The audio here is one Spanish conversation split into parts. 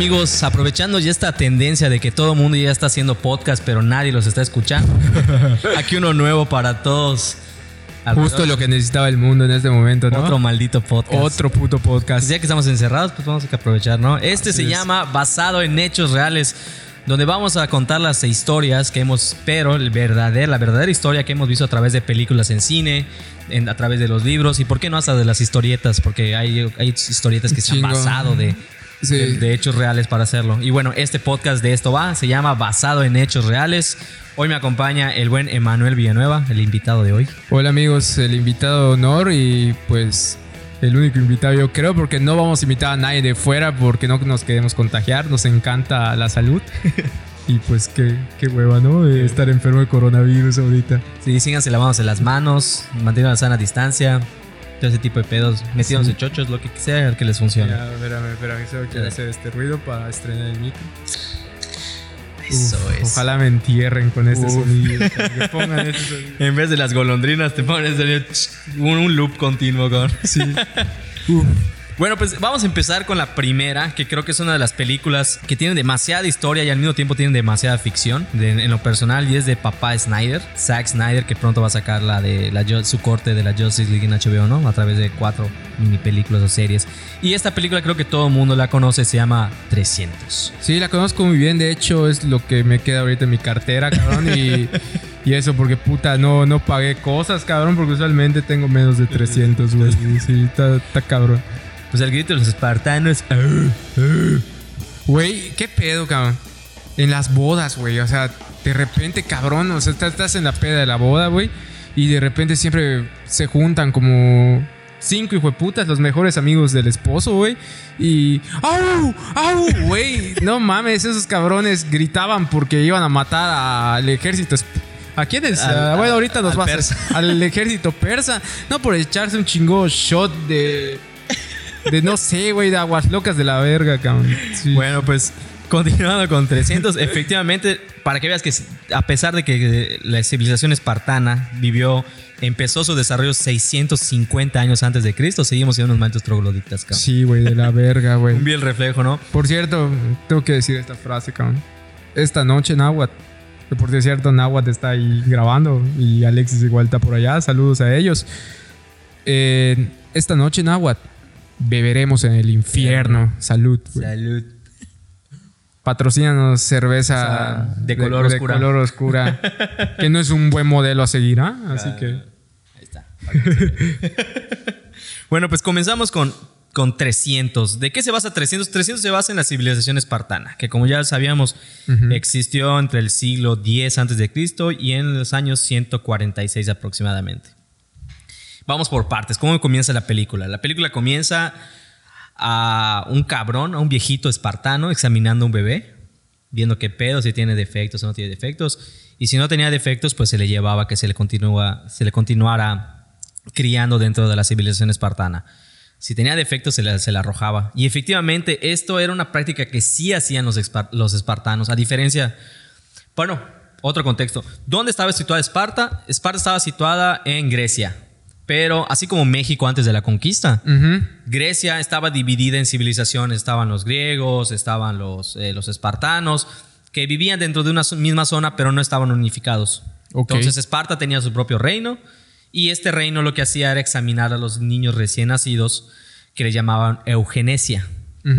Amigos, aprovechando ya esta tendencia de que todo el mundo ya está haciendo podcast, pero nadie los está escuchando. Aquí uno nuevo para todos. Justo lo que necesitaba el mundo en este momento, ¿no? Otro maldito podcast. Otro puto podcast. Ya que estamos encerrados, pues vamos a aprovechar, ¿no? Este Así se es. llama Basado en Hechos Reales, donde vamos a contar las historias que hemos, pero el verdadero, la verdadera historia que hemos visto a través de películas en cine, en- a través de los libros y por qué no hasta de las historietas, porque hay, hay historietas que se han basado de, Sí. de, de hechos reales para hacerlo. Y bueno, este podcast de esto va, se llama Basado en Hechos Reales. Hoy me acompaña el buen Emanuel Villanueva, el invitado de hoy. Hola amigos, el invitado de honor y pues el único invitado yo creo porque no vamos a invitar a nadie de fuera porque no nos queremos contagiar, nos encanta la salud. y pues qué, qué hueva, ¿no? De estar enfermo de coronavirus ahorita. Sí, síganse lavándose las manos, mantengan la sana distancia, todo ese tipo de pedos, metiéndose Sí. chochos, lo que sea que les funcione. Ya, espérame, espérame, quiero Ya. hacer este ruido para estrenar el micro. Eso Uf, es. Ojalá me entierren con este Uf. sonido. que pongan este sonido. En vez de las golondrinas te pones un, un loop continuo con. Sí. Bueno, pues vamos a empezar con la primera, que creo que es una de las películas que tienen demasiada historia y al mismo tiempo tienen demasiada ficción de- en lo personal y es de papá Snyder, Zack Snyder, que pronto va a sacar la de la, su corte de la Justice League en HBO, ¿no? A través de cuatro mini películas o series. Y esta película creo que todo el mundo la conoce, se llama 300. Sí, la conozco muy bien. De hecho, es lo que me queda ahorita en mi cartera, cabrón. Y, y eso porque, puta, no, no pagué cosas, cabrón, porque usualmente tengo menos de 300, güey. Sí, está, está cabrón. Pues el grito de los espartanos. Güey, ¿qué pedo, cabrón? En las bodas, güey. O sea, de repente, cabrón, o sea, estás, en la peda de la boda, güey. Y de repente siempre se juntan como cinco hijueputas, los mejores amigos del esposo, güey. Y. ¡Au! ¡Au! Güey, no mames, esos cabrones gritaban porque iban a matar al ejército. ¿A quiénes? Al- Ah, bueno, ahorita nos al va a persa. al ejército persa. No por echarse un chingo shot de. De no sé, güey, de aguas locas de la verga, cabrón. Sí. Bueno, pues continuando con 300, efectivamente, para que veas que a pesar de que la civilización espartana vivió, empezó su desarrollo 650 años antes de Cristo, seguimos siendo unos mantos trogloditas, cabrón. Sí, güey, de la verga, güey. Un bien reflejo, ¿no? Por cierto, tengo que decir esta frase, cabrón. Esta noche Nahuatl. Que por cierto, Nahuatl está ahí grabando y Alexis igual está por allá. Saludos a ellos. Eh, esta noche Nahuatl beberemos en el infierno. Salud, güey. Salud. Patrocínanos cerveza O sea, de color oscura. color oscura, que no es un buen modelo a seguir, ¿ah? Así que. Ahí está. bueno, pues comenzamos con, con 300. ¿De qué se basa 300? 300 se basa en la civilización espartana, que como ya sabíamos, existió entre el siglo X antes de Cristo y en los años 146 aproximadamente. Vamos por partes. ¿Cómo comienza la película? La película comienza a un cabrón, a un viejito espartano examinando un bebé, viendo qué pedo, si tiene defectos o no tiene defectos. Y si no tenía defectos, pues se le llevaba que se le, se le continuara criando dentro de la civilización espartana. Si tenía defectos, se le, se le arrojaba. Y efectivamente, esto era una práctica que sí hacían los, los espartanos, a diferencia... Bueno, otro contexto. ¿Dónde estaba situada Esparta? Esparta estaba situada en Grecia. Pero así como México antes de la conquista. Grecia estaba dividida en civilizaciones. Estaban los griegos, estaban los, eh, los espartanos, que vivían dentro de una misma zona, pero no estaban unificados. Ok. Entonces Esparta tenía su propio reino y este reino lo que hacía era examinar a los niños recién nacidos, que le llamaban eugenesia.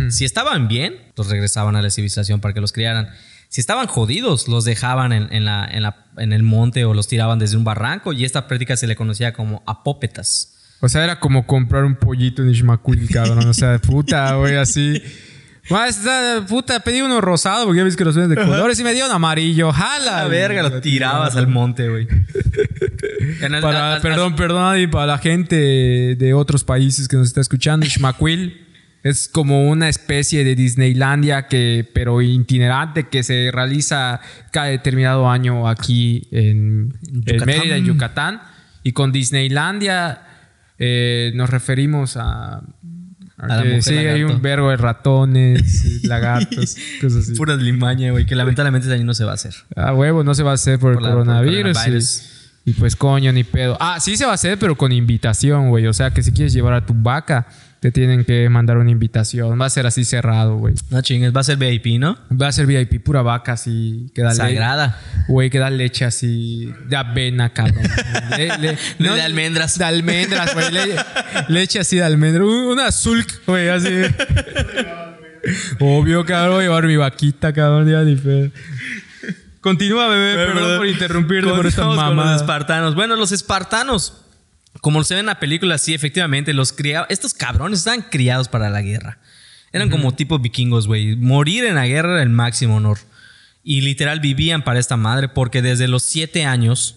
Si estaban bien, los regresaban a la civilización para que los criaran. Si estaban jodidos, los dejaban en, en la- en la- en el monte o los tiraban desde un barranco y esta práctica se le conocía como apópetas. O sea, era como comprar un pollito en Ishmaquil, cabrón. O sea, puta, güey, así. Más, puta, pedí uno rosado porque ya ves que los venden de colores y me dio un amarillo. ¡Jala! La verga, lo tirabas al monte, güey. Perdón, perdón, y para la gente de otros países que nos está escuchando, Ishmaquil es como una especie de Disneylandia que, pero itinerante que se realiza cada determinado año aquí en, en. Mérida, en Yucatán. Y con Disneylandia eh, nos referimos a, que sí, hay un verbo de ratones, lagartos, cosas así. Puras limaña, güey, que lamentablemente este año no se va a hacer. A huevo, no se va a hacer por, Por el la- por coronavirus. coronavirus. y, Y pues coño, ni pedo. Ah, sí se va a hacer, pero con invitación, güey. O sea, que si quieres llevar a tu vaca, te tienen que mandar una invitación. Va a ser así cerrado, güey. No chingues, va a ser VIP, ¿no? Va a ser VIP, pura vaca así. Que da le- Sagrada. Güey, que da leche así de avena, cabrón. Le- le- De almendras. De almendras, güey. Le- leche así de almendras. Un- Una sulk, güey, así. Obvio, cabrón. Voy a llevar mi vaquita, cabrón. Ya ni pedo. Continúa, bebé. Perdón, por interrumpirte por esta Continuamos con los espartanos. Bueno, los espartanos, como se ve en la película, sí, efectivamente, los cria- estos cabrones estaban criados para la guerra. Eran como tipo vikingos, güey. Morir en la guerra era el máximo honor. Y literal vivían para esta madre porque desde los siete años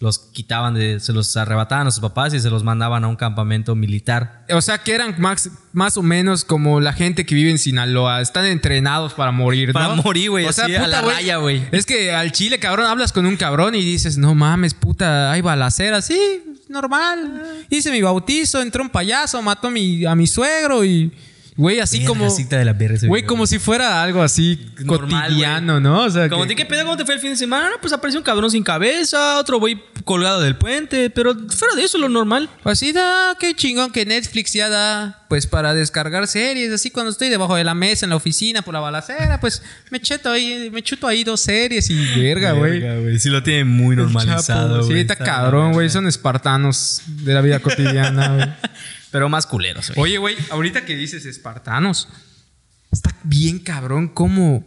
los quitaban, de, se los arrebataban a sus papás y se los mandaban a un campamento militar. O sea, que eran más, más o menos como la gente que vive en Sinaloa. Están entrenados para morir, ¿no? Para morir, güey, O sea, así, a puta, la raya, güey. Es que al chile, cabrón, hablas con un cabrón y dices, no mames, puta, hay balacera. Sí, normal. Hice mi bautizo, entró un payaso, mató a mi, a mi suegro y... Güey, así como... cita de la Güey, como si fuera algo así Normal, cotidiano, ¿no? O sea, Como, que- ¿de qué pedo? ¿Cómo te fue el fin de semana? Pues apareció un cabrón sin cabeza, otro güey colgado del puente, pero fuera de eso lo normal. Así da, qué chingón que Netflix ya da, pues para descargar series, así cuando estoy debajo de la mesa en la oficina por la balacera, pues me cheto ahí, me chuto ahí dos series y verga, güey. Sí lo tiene muy normalizado, Chapo, Sí, güey. está Está cabrón, la güey, son espartanos de la vida cotidiana, güey. Pero más culeros. Oye, güey, ahorita que dices espartanos, está bien cabrón como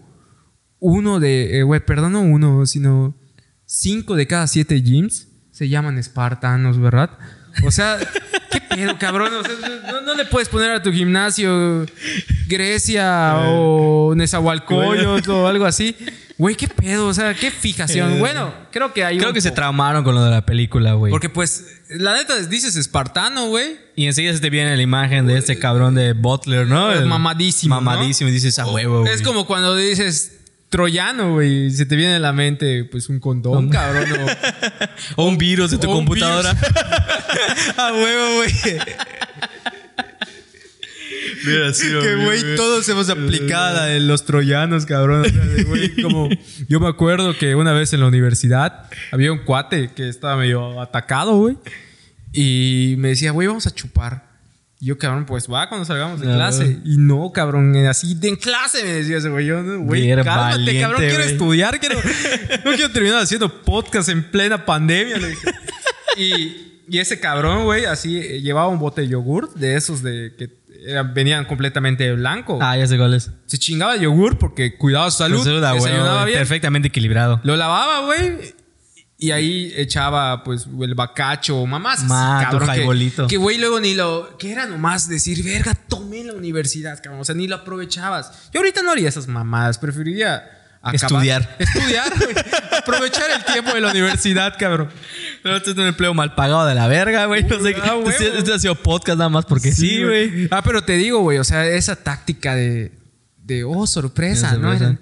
uno de, eh, güey, perdón, no uno, sino cinco de cada siete gyms se llaman espartanos, ¿verdad? O sea, ¿qué pedo, cabrón? O sea, no, no le puedes poner a tu gimnasio Grecia o Nezahualcóyotl o algo así. Güey, ¿qué pedo? O sea, ¿qué fijación? Bueno, creo que hay Creo un que se traumaron con lo de la película, güey. Porque pues, la neta dices espartano, güey. Y enseguida se te viene la imagen de este cabrón de Butler, ¿no? El- Mamadísimo, ¿no? Mamadísimo. Y dices, a huevo, güey. Es como cuando dices troyano, güey, se te viene a la mente, pues, un condón, cabrón. o- O un virus de tu un computadora. a huevo, güey. Mira, sí, que, güey, todos hemos aplicado la de los troyanos, cabrón. O sea, güey, como... Yo me acuerdo que una vez en la universidad había un cuate que estaba medio atacado, güey. Y me decía, güey, vamos a chupar. Y yo, cabrón, pues va cuando salgamos de No. clase. Y no, cabrón, así de en clase me decía ese güey. Yo, güey, cálmate, valiente, cabrón, quiero estudiar. Quiero, no quiero terminar haciendo podcast en plena pandemia. le dije. Y, y ese cabrón, güey, así eh, llevaba un bote de yogur de esos de que venían completamente blanco. Ah, ya sé cuál es. Se chingaba el yogur porque cuidaba su salud. Desayunaba bien. Perfectamente equilibrado. Lo lavaba, güey. Y ahí echaba, pues, el bacacho, mamás. así, Ma, tu cabrón, que- güey, luego ni lo... Que era nomás decir, verga, tomé la universidad, cabrón. O sea, ni lo aprovechabas. Yo ahorita no haría esas mamadas. Preferiría... acabar- Estudiar. Estudiar, güey. Aprovechar el tiempo de la universidad, cabrón. Pero este es un empleo mal pagado de la verga, güey. No sé. Ah. Este, este ha sido podcast nada más porque sí, güey. Ah, pero te digo, güey, o sea, esa táctica de, de oh, sorpresa, ¿no?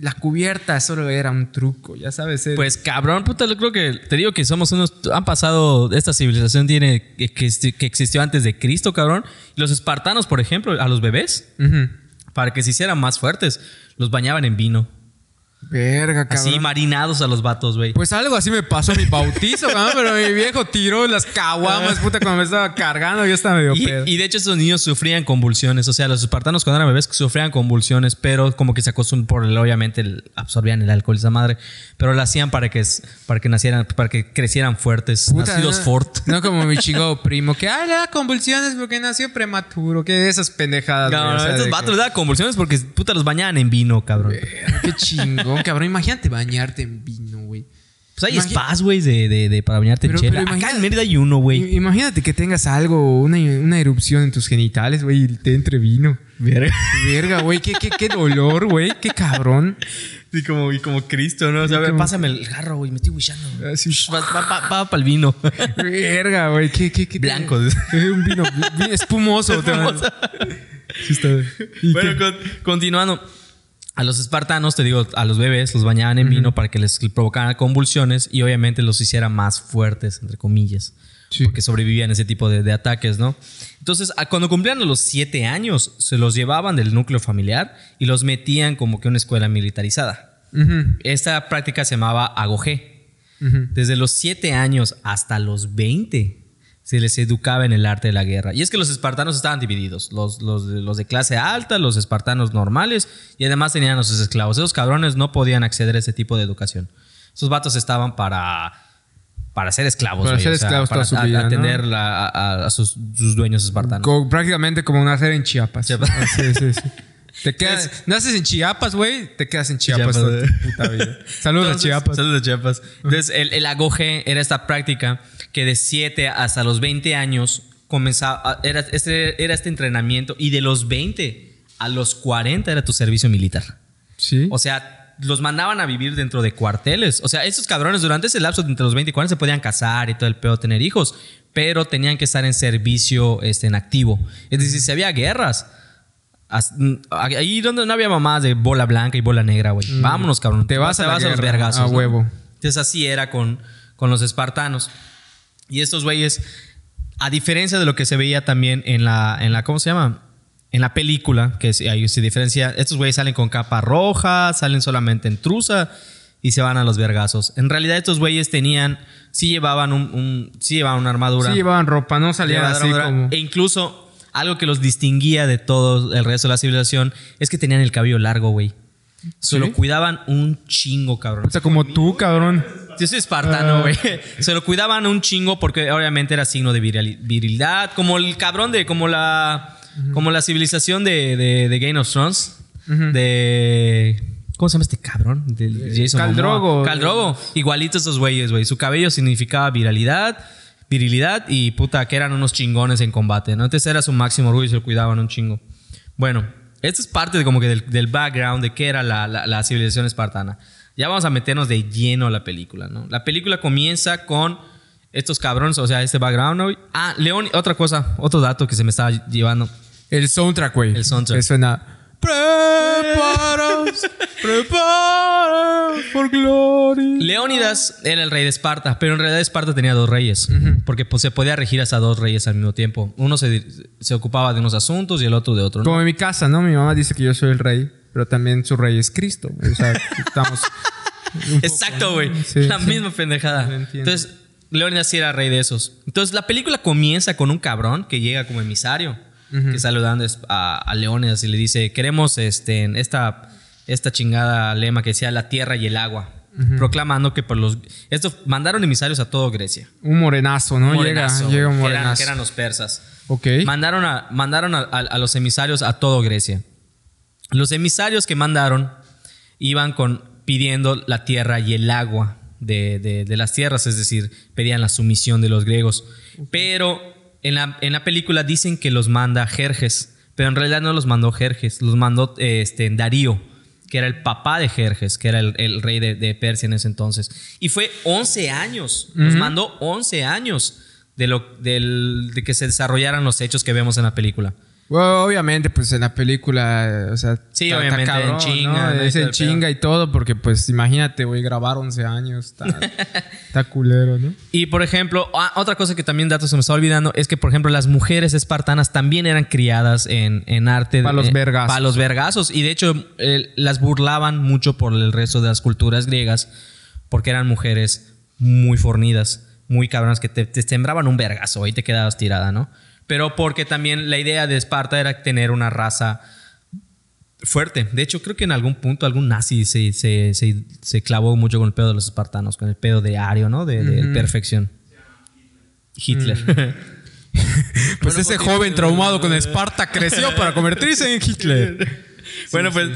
la cubierta solo era un truco, ya sabes. Pues cabrón, puta, yo creo que te digo que somos unos. Han pasado. Esta civilización tiene. Que, que- que existió antes de Cristo, cabrón. Los espartanos, por ejemplo, a los bebés, para que se hicieran más fuertes, los bañaban en vino. Verga, cabrón. Así marinados a los vatos, güey. Pues algo así me pasó en mi bautizo, cabrón, pero mi viejo tiró las caguamas, puta, cuando me estaba cargando, yo estaba medio Y, pedo. y de hecho esos niños sufrían convulsiones. O sea, los espartanos cuando eran bebés sufrían convulsiones, pero como que se acostumbran por el, obviamente el- absorbían el alcohol esa madre. Pero lo hacían para que, para que nacieran, para que crecieran fuertes, Puta, nacidos no, fort. No como mi chico primo, que ay, le da convulsiones porque nació prematuro, que esas pendejadas. güey, Cabrón, o sea, de vatos que- les daban convulsiones porque puta los bañaban en vino, cabrón. Verga, Qué chingón, cabrón. Imagínate bañarte en vino, güey. Pues hay spas, güey, de, de, de- para bañarte Pero- en chela. pero Acá en Mérida hay uno, güey. Imagínate que tengas algo, una, una erupción en tus genitales, güey, y te entre vino. Verga. Verga, güey, qué, qué, qué dolor, güey, qué cabrón. Y como, y como Cristo, ¿no? O sea, como- pásame el jarro, güey, me estoy wishando. Así. Va, va, para el vino. Verga, güey, qué, qué, qué. Blanco. Un vino vi- espumoso. Espumoso. Sí está. ¿Y Bueno, con- continuando. A los espartanos, te digo, a los bebés los bañaban en vino para que les provocaran convulsiones y obviamente los hicieran más fuertes, entre comillas. Sí. Porque sobrevivían ese tipo de, de ataques, ¿no? Entonces, cuando cumplían los siete años, se los llevaban del núcleo familiar y los metían como que a una escuela militarizada. Esta práctica se llamaba agogé. Desde los 7 años hasta los 20 se les educaba en el arte de la guerra. Y es que los espartanos estaban divididos, los, los, los, de clase alta, los espartanos normales, y además tenían a sus esclavos. Esos cabrones no podían acceder a ese tipo de educación. Esos vatos estaban para, para ser esclavos. Para güey, ser o sea, esclavos para toda su vida, ¿no? atender a, a sus, sus dueños espartanos. Prácticamente como nacer en Chiapas. Chiapas. Ah, Sí, sí, sí. Te quedas, Entonces- naces en Chiapas, güey, te quedas en Chiapas Chiapas, puta vida. Saludos a Entonces, Chiapas. Saludos a Chiapas. Entonces, el, el agoge era esta práctica que de 7 hasta los 20 años comenzaba, era este, era este entrenamiento y de los 20 a los 40 era tu servicio militar. Sí. O sea, los mandaban a vivir dentro de cuarteles. O sea, esos cabrones durante ese lapso de entre los 20 y 40 se podían casar y todo el pedo, tener hijos, pero tenían que estar en servicio este, en activo. Es decir, si había guerras, as- ahí donde no había mamás de bola blanca y bola negra, güey. Vámonos, cabrón. Mm. Te vas a la los vergazos. a ¿no? huevo. Entonces así era con, con los espartanos. Y estos güeyes, a diferencia de lo que se veía también en la, en la ¿cómo se llama? En la película, que ahí se diferencia, estos güeyes salen con capa roja, salen solamente en truza y se van a los vergazos. En realidad estos güeyes tenían, sí llevaban un, un- sí llevaban una armadura. Sí llevaban ropa, no salían así armadura. como... E incluso algo que los distinguía de todo el resto de la civilización es que tenían el cabello largo, güey. Se lo cuidaban un chingo, cabrón. O sea, como tú, cabrón. Yo soy espartano, güey. Se lo cuidaban un chingo porque obviamente era signo de virilidad. Como el cabrón de. Como la. Como la civilización de, de, de Game of Thrones. De. ¿Cómo se llama este cabrón? De Jason Khal Momoa. Drogo. Khal Drogo. Igualito esos güeyes, güey. Su cabello significaba viralidad, virilidad y puta, que eran unos chingones en combate, ¿no? Entonces era su máximo orgullo y se lo cuidaban un chingo. Bueno, esto es parte de como que del, del background de qué era la, la- la civilización espartana. Ya vamos a meternos de lleno a la película, ¿no? La película comienza con estos cabrones, o sea, este background, ¿no? Ah, León, otra cosa, otro dato que se me estaba llevando. El soundtrack, güey. El soundtrack. Que suena... Por gloria. Leónidas era el rey de Esparta, pero en realidad Esparta tenía dos reyes, porque pues, se podía regir hasta dos reyes al mismo tiempo. Uno se, se ocupaba de unos asuntos y el otro de otro. ¿no? Como en mi casa, ¿no? Mi mamá dice que yo soy el rey, pero también su rey es Cristo. O sea, estamos... poco, Exacto, ¿no? güey. Sí, la sí. misma pendejada. Entonces, Leónidas sí era rey de esos. Entonces, la película comienza con un cabrón que llega como emisario, que saludando a, a Leónidas y le dice, queremos este, esta, esta chingada lema que sea la tierra y el agua. Proclamando que por los... Estos mandaron emisarios a todo Grecia. Un morenazo, ¿no? Morenazo, llega, llega un que eran- morenazo. que eran los persas. Ok. Mandaron, a, mandaron a, a- a los emisarios a todo Grecia. Los emisarios que mandaron iban con, pidiendo la tierra y el agua de, de- de las tierras, es decir, pedían la sumisión de los griegos. Pero en la, en la película dicen que los manda Jerjes, pero en realidad no los mandó Jerjes, los mandó eh, este, Darío, que era el papá de Jerjes, que era el, el rey de, de Persia en ese entonces. Y fue 11 años, los mandó 11 años de, lo, del- de que se desarrollaran los hechos que vemos en la película. Bueno, obviamente, pues en la película, o sea, Sí, está obviamente, en cabrón, chinga, ¿no? Es en chinga y todo, porque pues imagínate, güey, grabar 11 años, está, está culero, ¿no? Y por ejemplo, ah, otra cosa que también datos se me está olvidando es que, por ejemplo, las mujeres espartanas también eran criadas en, en arte. Pa' los eh, vergazos. pa' los vergazos. Y de hecho, eh, las burlaban mucho por el resto de las culturas griegas porque eran mujeres muy fornidas, muy cabronas que te, te sembraban un vergazo y te quedabas tirada, ¿no? Pero porque también la idea de Esparta era tener una raza fuerte. De hecho, creo que en algún punto algún nazi se, se, se- se clavó mucho con el pedo de los espartanos, con el pedo de Ario, ¿no? De, de perfección. Hitler. Pues ese joven traumado con Esparta creció para convertirse en Hitler. bueno, pues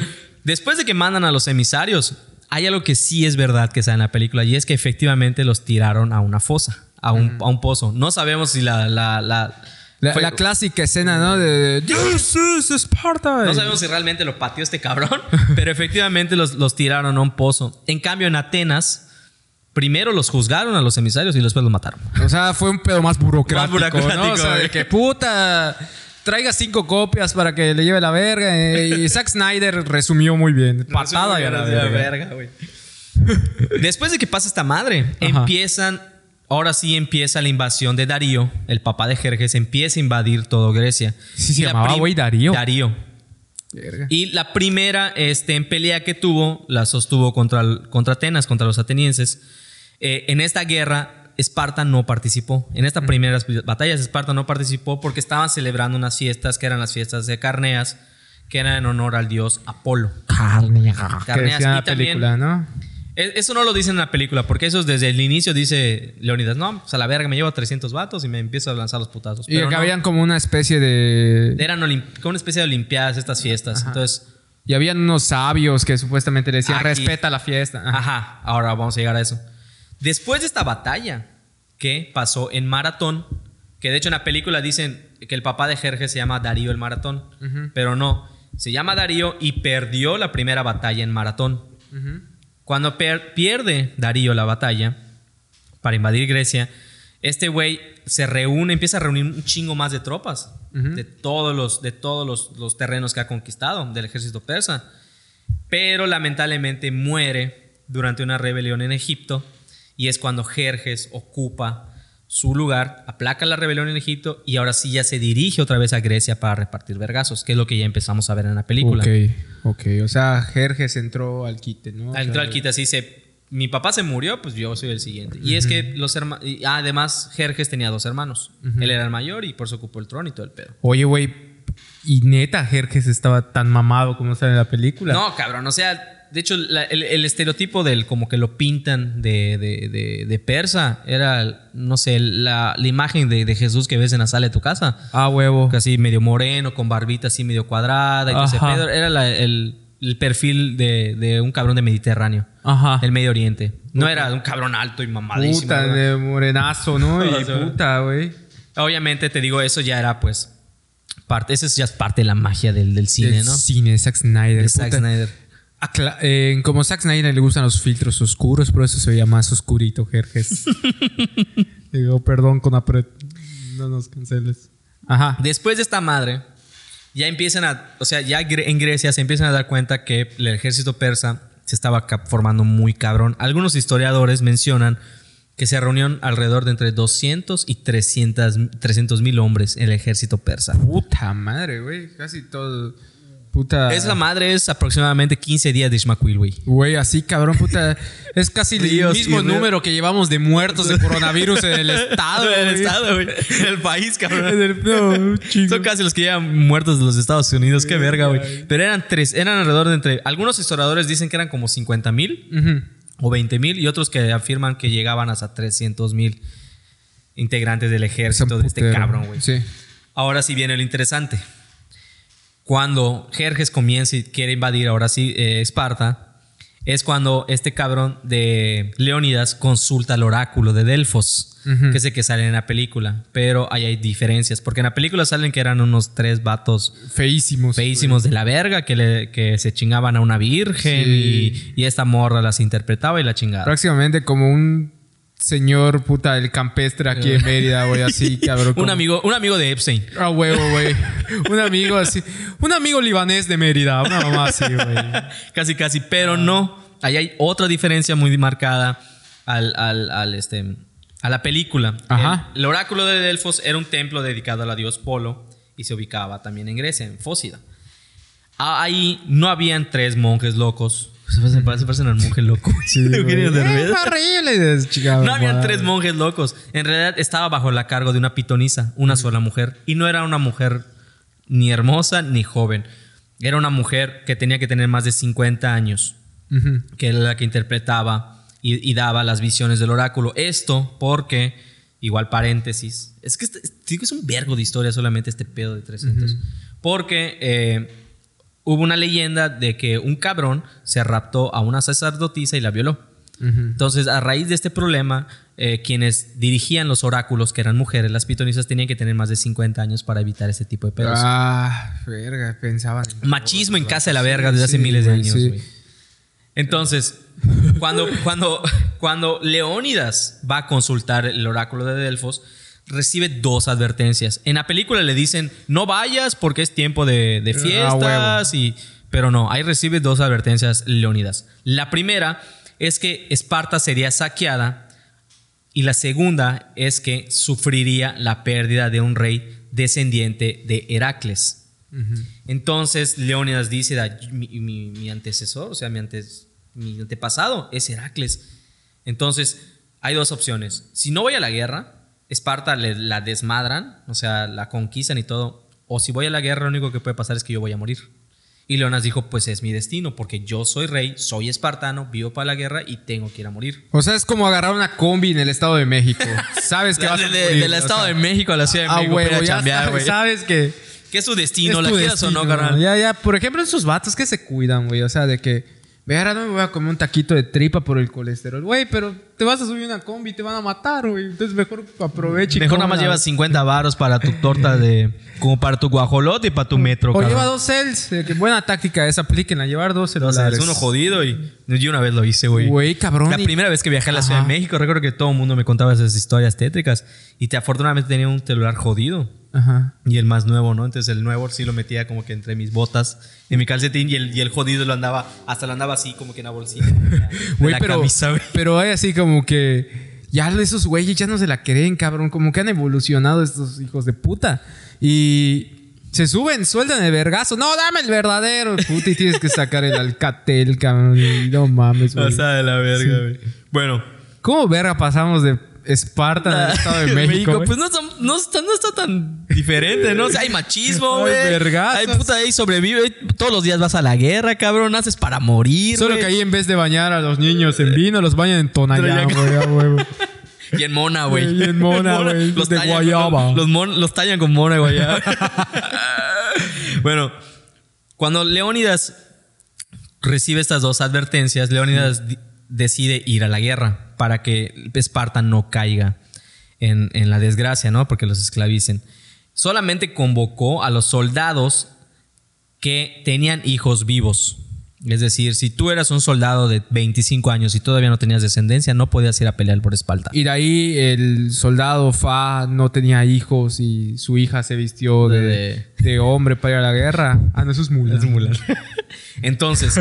después de que mandan a los emisarios, hay algo que sí es verdad que está en la película y es que efectivamente los tiraron a una fosa, a un, a un pozo. No sabemos si la... la, la- La, fue- la clásica escena, ¿no? De This is Esparta. no sabemos si realmente lo pateó este cabrón, pero efectivamente los, los tiraron a un pozo. En cambio, en Atenas, primero los juzgaron a los emisarios y después los mataron. O sea, fue un pedo más burocrático, Más burocrático, ¿no? O sea, de güey. que puta, traiga cinco copias para que le lleve la verga. eh, Y Zack Snyder resumió muy bien. Patada y a la verga. güey. Después de que pasa esta madre, Ajá. empiezan, ahora sí empieza la invasión de Darío, el papá de Jerjes, empieza a invadir todo Grecia. Sí, se Y la llamaba, güey, Darío. Darío. Verga. Y la primera este, en pelea que tuvo, la sostuvo contra, contra Atenas, contra los atenienses. Eh, en esta guerra, Esparta no participó. En estas primeras batallas, Esparta no participó porque estaban celebrando unas fiestas que eran las fiestas de Carneas, que eran en honor al dios Apolo. Carneas. Que Carneas. decía Y la también- película, ¿no? E- Eso no lo dicen en la película, porque eso desde el inicio dice Leonidas, no, pues a la verga me llevo a 300 vatos y me empiezo a lanzar los putazos. Y Pero que no, habían como una especie de... eran como una especie de olimpiadas estas fiestas. Entonces, Y habían unos sabios que supuestamente le decían, Aquí. respeta la fiesta. Ajá. Ajá, ahora vamos a llegar a eso. Después de esta batalla que pasó en Maratón, que de hecho en la película dicen que el papá de Jerjes se llama Darío el Maratón, pero no, se llama Darío y perdió la primera batalla en Maratón. Cuando pierde Darío la batalla para invadir Grecia, este güey se reúne, empieza a reunir un chingo más de tropas de todos, los, de todos los, los terrenos que ha conquistado del ejército persa. Pero lamentablemente muere durante una rebelión en Egipto y es cuando Jerjes ocupa su lugar, aplaca la rebelión en Egipto y ahora sí ya se dirige otra vez a Grecia para repartir vergazos, que es lo que ya empezamos a ver en la película. Ok, ok. O sea, Jerjes entró al quite, ¿no? O Al sea, al quita así dice, mi papá se murió, pues yo soy el siguiente. Y es que los hermanos, además Jerjes tenía dos hermanos. Él era el mayor y por eso ocupó el trono y todo el pedo. Oye, güey, y neta, Jerjes estaba tan mamado como sale en la película. No, cabrón, o sea, de hecho, la- el, el estereotipo del como que lo pintan de, de- de- de persa era, no sé, la, la imagen de, Jesús que ves en la sala de tu casa. Ah, huevo. Casi medio moreno, con barbita así medio cuadrada y todo ese Ajá. pedo. Era la- el, el perfil de, de un cabrón de Mediterráneo, Ajá. del Medio Oriente. No era un cabrón alto y mamadísimo. Puta, ¿verdad? de morenazo, ¿no? Y puta, güey. Obviamente, te digo, eso ya era pues parte, eso ya es parte de la magia del, del cine, Del ¿no? Cine, Zack Snyder. De Zack. Snyder. Acla- eh, como Zack Snyder le gustan los filtros oscuros, por eso se veía más oscurito, Jerjes. Digo, perdón con apret. No nos canceles. Ajá. Después de esta madre, ya empiezan a, o sea, ya en Grecia se empiezan a dar cuenta que el ejército persa se estaba formando muy cabrón. Algunos historiadores mencionan que se reunieron alrededor de entre 200 y 300 mil hombres en el ejército persa. Puta madre, güey. Casi todo. Puta. Esa madre es aproximadamente 15 días de Ishmaquil, güey. Güey, así cabrón, puta. Es casi el mismo número que llevamos de muertos de coronavirus en el estado. en el estado, güey. En el país, cabrón. El- no. Son casi los que llevan muertos de los Estados Unidos. Qué verga, güey. Pero eran tres, eran alrededor de entre. Algunos historiadores dicen que eran como 50 mil Ujú. O 20 mil y otros que afirman que llegaban hasta 300 mil integrantes del ejército de este cabrón, güey. Sí. Ahora sí viene lo interesante. Cuando Jerjes comienza y quiere invadir ahora sí eh, Esparta, es cuando este cabrón de Leónidas consulta el oráculo de Delfos, que es el que sale en la película. Pero ahí hay diferencias, porque en la película salen que eran unos tres vatos Feísimos. feísimos de la verga que, le- que se chingaban a una virgen Sí. y, y esta morra las interpretaba y la chingada. Prácticamente como un señor puta el campestre aquí en Mérida, güey, así, cabrón. Un como- amigo, un amigo de Epstein. Ah, huevo, güey. Un amigo así. Un amigo libanés de Mérida. Una mamá así, güey. Casi, casi, pero no. Ahí hay otra diferencia muy marcada al, al- al, este, a la película. Ajá. El, el oráculo de Delfos era un templo dedicado a la dios Polo y se ubicaba también en Grecia, en Fósida. Ah, Ahí no habían tres monjes locos. Se parecen, se parecen al monje loco. Eugenio Derbez. Es horrible, chingada No habían madre. tres monjes locos. En realidad estaba bajo la cargo de una pitonisa, una sola mujer. Y no era una mujer ni hermosa ni joven. Era una mujer que tenía que tener más de 50 años, Ujú. que era la que interpretaba y, y daba las visiones del oráculo. Esto porque, igual paréntesis, es que este- digo, es un vergo de historia solamente este pedo de 300. Porque eh, hubo una leyenda de que un cabrón se raptó a una sacerdotisa y la violó. Entonces, a raíz de este problema, eh, quienes dirigían los oráculos, que eran mujeres, las pitonisas, tenían que tener más de 50 años para evitar este tipo de pedos. Ah, verga, pensaban. en- Machismo en casa de la verga desde hace Sí, miles de años. sí. Entonces, cuando, cuando, cuando Leónidas va a consultar el oráculo de Delfos, recibe dos advertencias. En la película le dicen, no vayas porque es tiempo de, de Ah, fiestas, y, pero no, ahí recibe dos advertencias Leónidas. La primera es que Esparta sería saqueada y la segunda es que sufriría la pérdida de un rey descendiente de Heracles. Entonces Leónidas dice, "Da- mi, mi- mi antecesor, o sea, mi, antes- mi antepasado es Heracles. Entonces, hay dos opciones. Si no voy a la guerra, Esparta le- la desmadran, o sea, la conquistan y todo. O si voy a la guerra, lo único que puede pasar es que yo voy a morir. Y Leonas dijo, pues es mi destino, porque yo soy rey, soy espartano, vivo para la guerra y tengo que ir a morir. O sea, es como agarrar una combi en el Estado de México. Sabes que vas a De- morir, del Estado sea, de México a la Ciudad de Ah, México para ir a chambear, sabes, güey. sabes que Que es su destino, es la quieras o no, carnal. Ya, ya, por ejemplo, esos vatos que se cuidan, güey. O sea, de que, verá, no me voy a comer un taquito de tripa por el colesterol. Güey, pero te vas a subir una combi y te van a matar, güey. Entonces mejor aproveche y Mejor nada más llevas 50 varos para tu torta de... Como para tu guajolote y para tu metro, O cabrón. lleva dos cells. eh, que buena táctica esa, aplíquenla. Llevar dos celulares. es uno jodido y yo una vez lo hice, güey. Güey, cabrón. La y- primera vez que viajé a la Ciudad Ajá. de México, recuerdo que todo el mundo me contaba esas historias tétricas y te afortunadamente tenía un celular jodido. Ajá. Y el más nuevo, ¿no? Entonces el nuevo sí lo metía como que entre mis botas, en mi calcetín, y el, y el jodido lo andaba, hasta lo andaba así como que en la bolsita. Güey, pero, camisa, pero hay así como que ya esos güeyes ya no se la creen, cabrón. Como que han evolucionado estos hijos de puta. Y se suben, sueltan el vergazo. No, dame el verdadero, puta. Y tienes que sacar el alcatel, cabrón. No mames, güey. Sea, de la verga, Sí. güey. Bueno. ¿Cómo verga pasamos de Esparta al Estado de México? güey? pues no, no está, no está tan diferente, ¿no? O sea, hay machismo, güey. Hay puta ahí sobrevive. Todos los días vas a la guerra, cabrón. Haces para morir. Solo güey. que ahí en vez de bañar a los niños en vino, los bañan en Tonayán, güey. Y en mona, güey. Y en mona, güey, Los de tallan guayaba. Los, mon- los tallan con mona y guayaba. bueno, cuando Leónidas recibe estas dos advertencias, Leónidas decide ir a la guerra para que Esparta no caiga en, la desgracia, ¿no? Porque los esclavicen. Solamente convocó a los soldados que tenían hijos vivos. Es decir, si tú eras un soldado de 25 años y todavía no tenías descendencia, no podías ir a pelear por Esparta. Y de ahí el soldado Fa no tenía hijos y su hija se vistió de, De- de hombre para ir a la guerra. Ah, no, eso es Mulan. Entonces,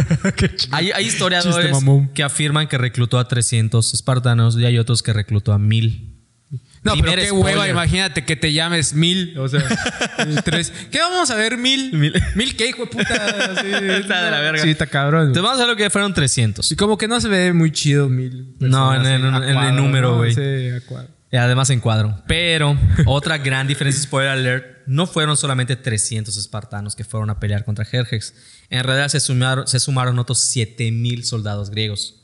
hay, hay historiadores Chiste que afirman que reclutó a 300 espartanos y hay otros que reclutó a 1000. No, pero qué spoiler. hueva, imagínate que te llames Mil, o sea, tres. ¿Qué vamos a ver, Mil? Mil. Mil, qué hijo de puta. Sí, Está de la verga. Sí, está cabrón. Entonces vamos a ver lo que fueron 300. Y como que no se ve muy chido Mil. No, en el- en número, ¿no? güey. Sí, a cuadro. Y además en cuadro. Pero otra gran diferencia, spoiler alert, no fueron solamente 300 espartanos que fueron a pelear contra Jerjes. En realidad se sumaron, se sumaron otros 7000 soldados griegos.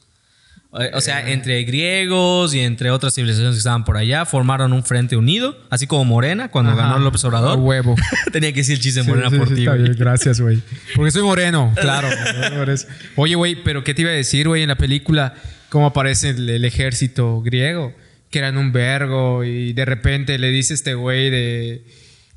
Eh, O sea, entre griegos y entre otras civilizaciones que estaban por allá, formaron un frente unido, así como Morena cuando Ajá, ganó López Obrador. huevo. Tenía que decir el chiste de Morena sí, por sí, ti, está güey. bien, gracias, güey. Porque soy moreno, claro. Oye, güey, pero ¿qué te iba a decir, güey, en la película? ¿Cómo aparece el, el ejército griego? Que eran un vergo y de repente le dice este güey de,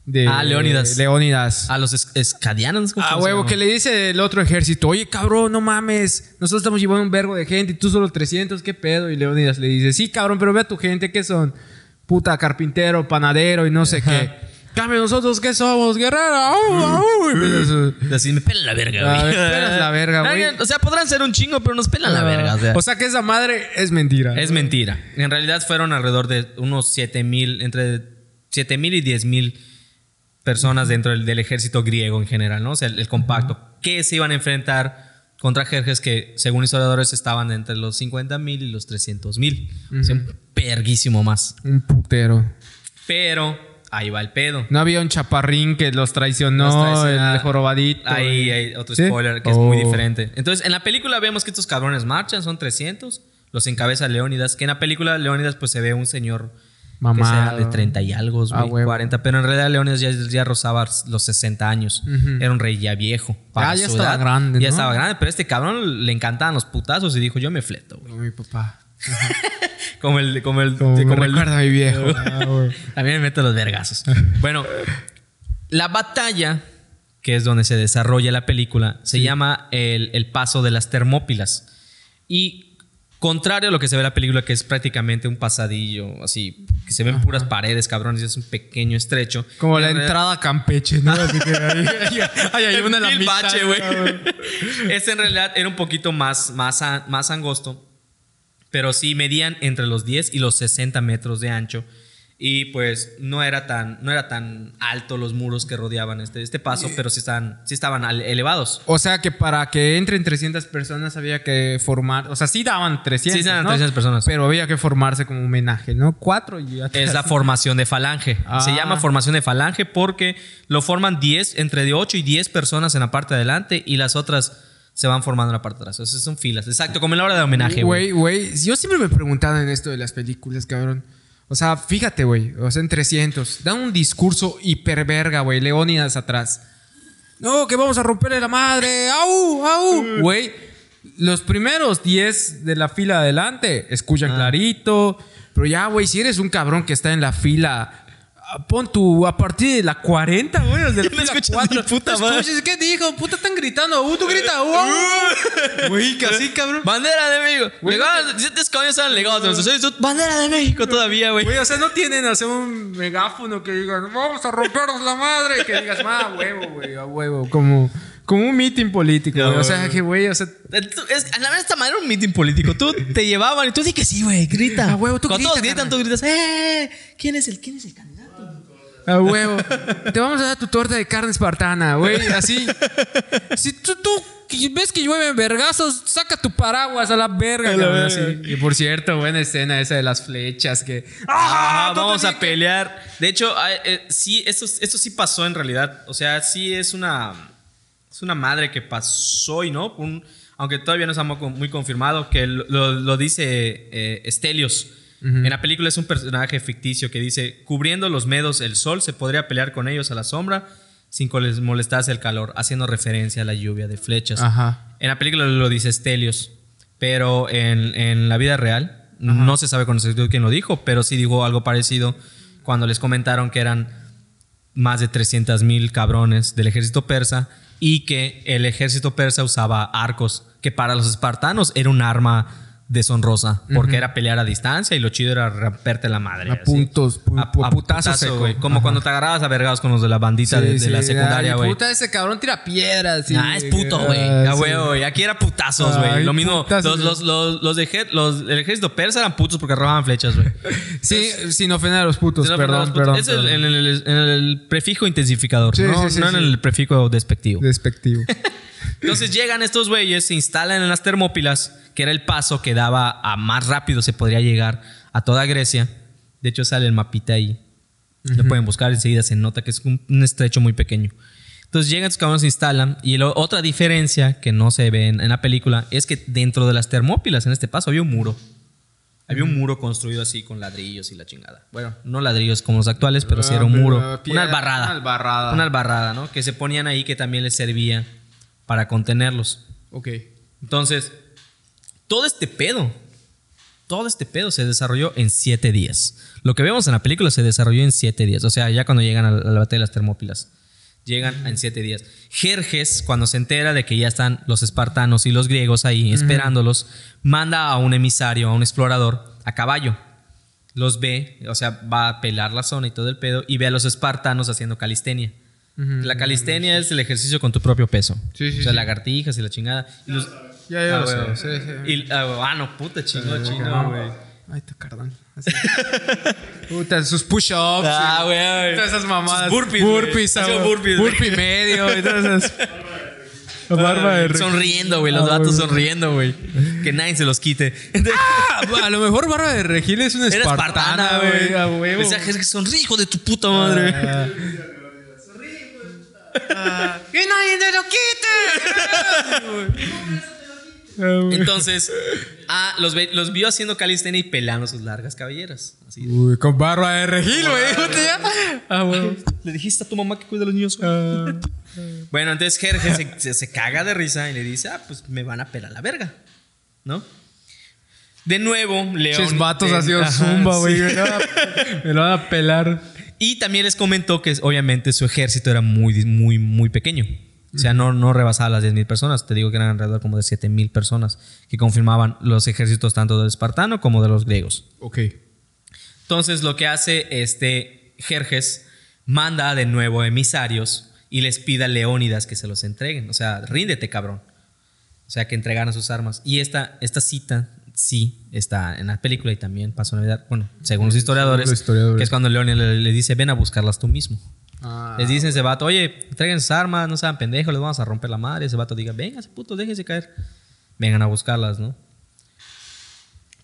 de... Ah, Leónidas. Leónidas. A los es- escadianos. ¿cómo Ah, huevo, que le dice el otro ejército, oye, cabrón, no mames, nosotros estamos llevando un vergo de gente y tú solo 300, ¿qué pedo? Y Leónidas le dice, sí, cabrón, pero ve a tu gente, ¿qué son? Puta, carpintero, panadero y no sé qué. Cambio, ¿nosotros qué somos? Guerrero. Au, au. Y empiezas a- Así me pelan la verga, Ah, güey. me pelas la verga, güey. O sea, podrán ser un chingo, pero nos pelan la verga. O sea, O sea que esa madre es mentira. es mentira. En realidad fueron alrededor de unos 7 mil, entre 7 mil y 10 mil personas dentro del, del ejército griego en general, ¿no? O sea, el, el compacto. Que se iban a enfrentar contra Jerjes que, según historiadores, estaban entre los 50 mil y los 300 mil. O sea, un perguísimo más. Un putero. Pero ahí va el pedo. No había un chaparrín que los traicionó, Los el jorobadito. Ahí hay otro ¿Sí? spoiler que es muy Oh. diferente. Entonces, en la película vemos que estos cabrones marchan, son 300. Los encabeza Leónidas. Que en la película Leónidas pues se ve un señor que Mamado. sea de 30 y algo, Ah, güey, huevo. 40. Pero en realidad Leónidas ya, ya rozaba los 60 años. Era un rey ya viejo. Ah, ya su estaba edad. grande, Ya ¿no? estaba grande, pero a este cabrón le encantaban los putazos y dijo, yo me fleto, güey. Como mi papá. Como el... Como el, Como, me el- recuerda a mi viejo. Ah. También me meto los vergazos. Bueno, la batalla, que es donde se desarrolla la película, se llama el, el paso de las Termópilas. Y contrario a lo que se ve en la película, que es prácticamente un pasadillo, así, que se ven puras paredes, cabrones, y es un pequeño estrecho. Como la entrada a Campeche, ¿no? Así que ahí, ahí hay una la bache, güey. Este en realidad era un poquito más, más, más angosto, pero sí medían entre los 10 y los 60 metros de ancho. Y pues no era tan, no era tan alto los muros que rodeaban este, este paso, pero sí estaban, sí estaban elevados. O sea que para que entren 300 personas había que formar. O sea, sí daban 300. Sí, daban ¿no? 300 personas. Pero había que formarse como homenaje, ¿no? Cuatro y ya. Es la formación de falange. Ah. Se llama formación de falange porque lo forman 10, entre de 8 y 10 personas en la parte de adelante y las otras se van formando en la parte de atrás. Esas son filas. Exacto, como en la hora de homenaje, güey. Güey, güey. Yo siempre me he preguntado en esto de las películas, cabrón. O sea, fíjate, güey. O sea, en 300. Dan un discurso hiperverga, güey. Leónidas atrás. No, que vamos a romperle la madre. ¡Au! ¡Au! Güey. Los primeros 10 de la fila adelante escuchan clarito. Pero ya, güey, si eres un cabrón que está en la fila. Pon tu a partir de la 40, güey, los de la No escuchas 4. ni puta No escuchas, ¿Qué dijo? Puta, están gritando. Uh, tú grita. Uh, uh. Güey, casi, cabrón. Bandera de México. Legados, 17 cabrones estaban legados. Bandera de México todavía, güey. Güey, o sea, no tienen sea, un megáfono que digan, vamos a rompernos la madre. Que digas, "Ma, a huevo, güey, a huevo. Como, como un meeting político, güey. O sea, que, güey, o sea, Tú- Es, a la vez esta manera era un meeting político. Tú te llevaban y tú di que sí, güey. Grita. Ah, huevo, tú Cuando todos grita, gritan, tú gritas, ¡eh! ¿Quién es el, quién es el candidato? A huevo. Te vamos a dar tu torta de carne espartana, güey. Así. Si tú, tú ves que llueven vergazos, saca tu paraguas a la verga, A la cabrón, verga. así. Y por cierto, buena escena esa de las flechas que. Ah, tú vamos a pelear. De hecho, ah, eh, sí, esto, esto sí pasó en realidad. O sea, sí es una, es una madre que pasó y no. Un- aunque todavía no está muy con- muy confirmado, que lo, dice eh, En la película es un personaje ficticio que dice, cubriendo los medos el sol, se podría pelear con ellos a la sombra sin que les molestase el calor, haciendo referencia a la lluvia de flechas. Ajá. En la película lo dice Stelios, pero en, en la vida real no se sabe con exactitud quién lo dijo, pero sí dijo algo parecido cuando les comentaron que eran más de 300 mil cabrones del ejército persa y que el ejército persa usaba arcos, que para los espartanos era un arma deshonrosa, porque era pelear a distancia y lo chido era romperte la madre. A así. puntos, pu- A, pu- a putazo güey. Como Ajá. cuando te agarrabas a vergados con los de la bandita de, de la Sí, secundaria, güey. Puta, ese cabrón tira piedras. sí. Ah, es puto, güey. Ah, sí. güey. Aquí era putazos, güey. Lo mismo. putazos. Los, los, los, los, de ej- los del ejército persa eran putos porque robaban flechas, güey. Sí, sin ofender a los putos, perdón, los putos- perdón. Es el, en, el, en el prefijo intensificador, Sí, no, sí, sí, no en sí. el prefijo despectivo. Despectivo. Entonces llegan estos güeyes, se instalan en las Termópilas, que era el paso que daba a más rápido se podría llegar a toda Grecia. De hecho, sale el mapita ahí. Lo pueden buscar, enseguida se nota que es un, un estrecho muy pequeño. Entonces llegan estos cabrones, se instalan. Y lo- otra diferencia que no se ve en, en la película es que dentro de las Termópilas, en este paso, había un muro. Había un muro construido así con ladrillos y la chingada. Bueno, no ladrillos como los actuales, pero sí era un Ah, muro. una albarrada. una albarrada. Una albarrada, ¿no? Que se ponían ahí que también les servía para contenerlos. ok. Entonces, todo este pedo, todo este pedo se desarrolló en siete días. Lo que vemos en la película se desarrolló en siete días. O sea, ya cuando llegan a la, a la batalla de las Termópilas. Llegan en siete días. Jerjes, cuando se entera de que ya están los espartanos y los griegos ahí esperándolos, manda a un emisario, a un explorador, a caballo. Los ve, o sea, va a pelar la zona y todo el pedo, y ve a los espartanos haciendo calistenia. La calistenia es el ejercicio con tu propio peso. Sí, sí, o sea, sí. lagartijas y la chingada. Y los- Ya, ya Ah, lo sé, güey. sí, sí. Y, ah, ah, no, puta chino, chino, güey. Ay, está cardón. Puta, sus push-ups. Ah, güey. Todas esas mamadas. Sus burpees. Burpees, ah, burpees, burpee medio y todas esas. La barba de. Sonriendo, güey, los Ah, vatos güey. sonriendo, güey. Que nadie se los quite. Ah, a lo mejor Barba de Regil es una espartana, güey. A güey. huevo. Decía, es que sonríe, hijo de tu puta madre. Ah. ¡Que nadie te lo quite! Entonces, ah, los, ve- los vio haciendo calistenia y pelando sus largas cabelleras. Así. Uy, con barba de regil, güey. Ah, güey. Le dijiste a tu mamá que cuida a los niños. Ah. Bueno, entonces Jerjes se, se- se caga de risa y le dice, ah, pues me van a pelar la verga. ¿No? De nuevo, León. Ches vatos eh, haciendo ajá, zumba, güey. sí. Me lo van a pelar. Y también les comentó que obviamente su ejército era muy, muy, muy pequeño. O sea, no, no rebasaba las 10.000 personas. Te digo que eran alrededor como de 7.000 personas que confirmaban los ejércitos tanto del espartano como de los griegos. Ok. Entonces, lo que hace este Jerjes manda de nuevo emisarios y les pide a Leónidas que se los entreguen. O sea, ríndete, cabrón. O sea, que entregaran sus armas. Y esta, esta cita sí está en la película y también pasó vida. Bueno, según los historiadores, los historiadores. que es cuando León le, le dice, ven a buscarlas tú mismo. Ah, Les dicen ese vato, oye, traigan sus armas, no sean pendejos, les vamos a romper la madre. Ese vato diga, vengan, putos, déjense caer. Vengan a buscarlas, ¿no?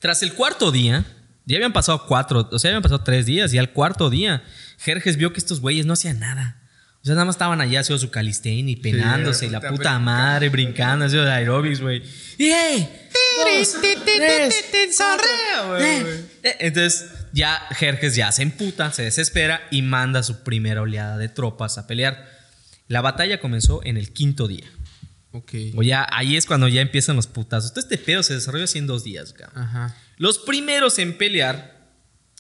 Tras el cuarto día, ya habían pasado cuatro, o sea, habían pasado tres días, y al cuarto día, Jerjes vio que estos güeyes no hacían nada. O sea, nada más estaban allá haciendo su calistenia y penándose y la puta madre brincando, haciendo aerobics, güey. ¡Y hey! Dos, tres, cuatro, Entonces, ya Jerjes ya se emputa, se desespera y manda su primera oleada de tropas a pelear. La batalla comenzó en el quinto día. Ok. O ya, ahí es cuando ya empiezan los putazos. Todo este pedo se desarrolló así en dos días, cabrón. Ajá. Los primeros en pelear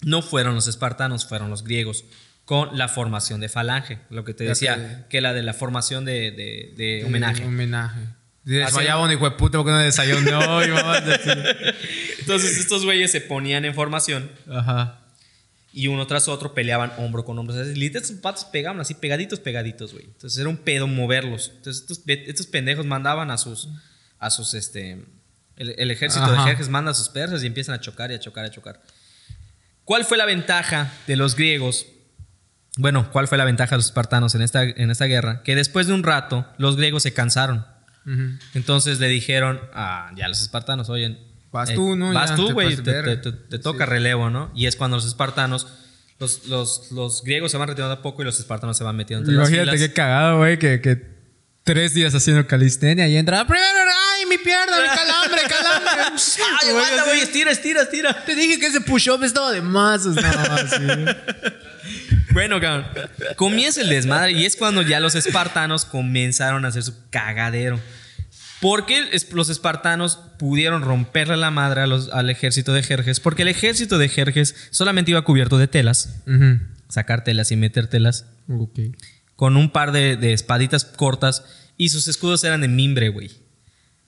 no fueron los espartanos, fueron los griegos, con la formación de falange. Lo que te decía, que la de la formación de, de- de homenaje. Homenaje. Desmayaba un hijo de puta porque no desayunó y. Entonces estos güeyes se ponían en formación Ajá. y uno tras otro peleaban hombro con hombro. O sea, literal, estos patos pegaban así pegaditos, pegaditos, güey. Entonces era un pedo moverlos. Entonces estos, estos pendejos mandaban a sus, a sus, este, el, el ejército Ajá. de Jerjes manda a sus persas y empiezan a chocar y a chocar y a chocar. ¿Cuál fue la ventaja de los griegos? Bueno, ¿cuál fue la ventaja de los espartanos en esta, en esta guerra? Que después de un rato los griegos se cansaron. Ujú. Entonces le dijeron a ya los espartanos, oye, Vas tú, ¿no? Vas Ya tú, güey, te, verga". te- te- te toca Sí. relevo, ¿no? Y es cuando los espartanos, los, los, los griegos se van retirando a poco y los espartanos se van metiendo entre Imagínate las filas. qué cagado, güey, que, que tres días haciendo calistenia y entra. Primero, ay, mi pierna, mi calambre, calambre. ¡Ay, aguanta, güey! Estira, estira, estira. Te dije que ese push-up estaba de más. No, sí. Bueno, cabrón. Comienza el desmadre y es cuando ya los espartanos comenzaron a hacer su cagadero. Porque los espartanos pudieron romperle la madre a los- al ejército de Jerjes. Porque el ejército de Jerjes solamente iba cubierto de telas. Sacar telas y meter telas. Ok. Con un par de, de espaditas cortas. Y sus escudos eran de mimbre, güey.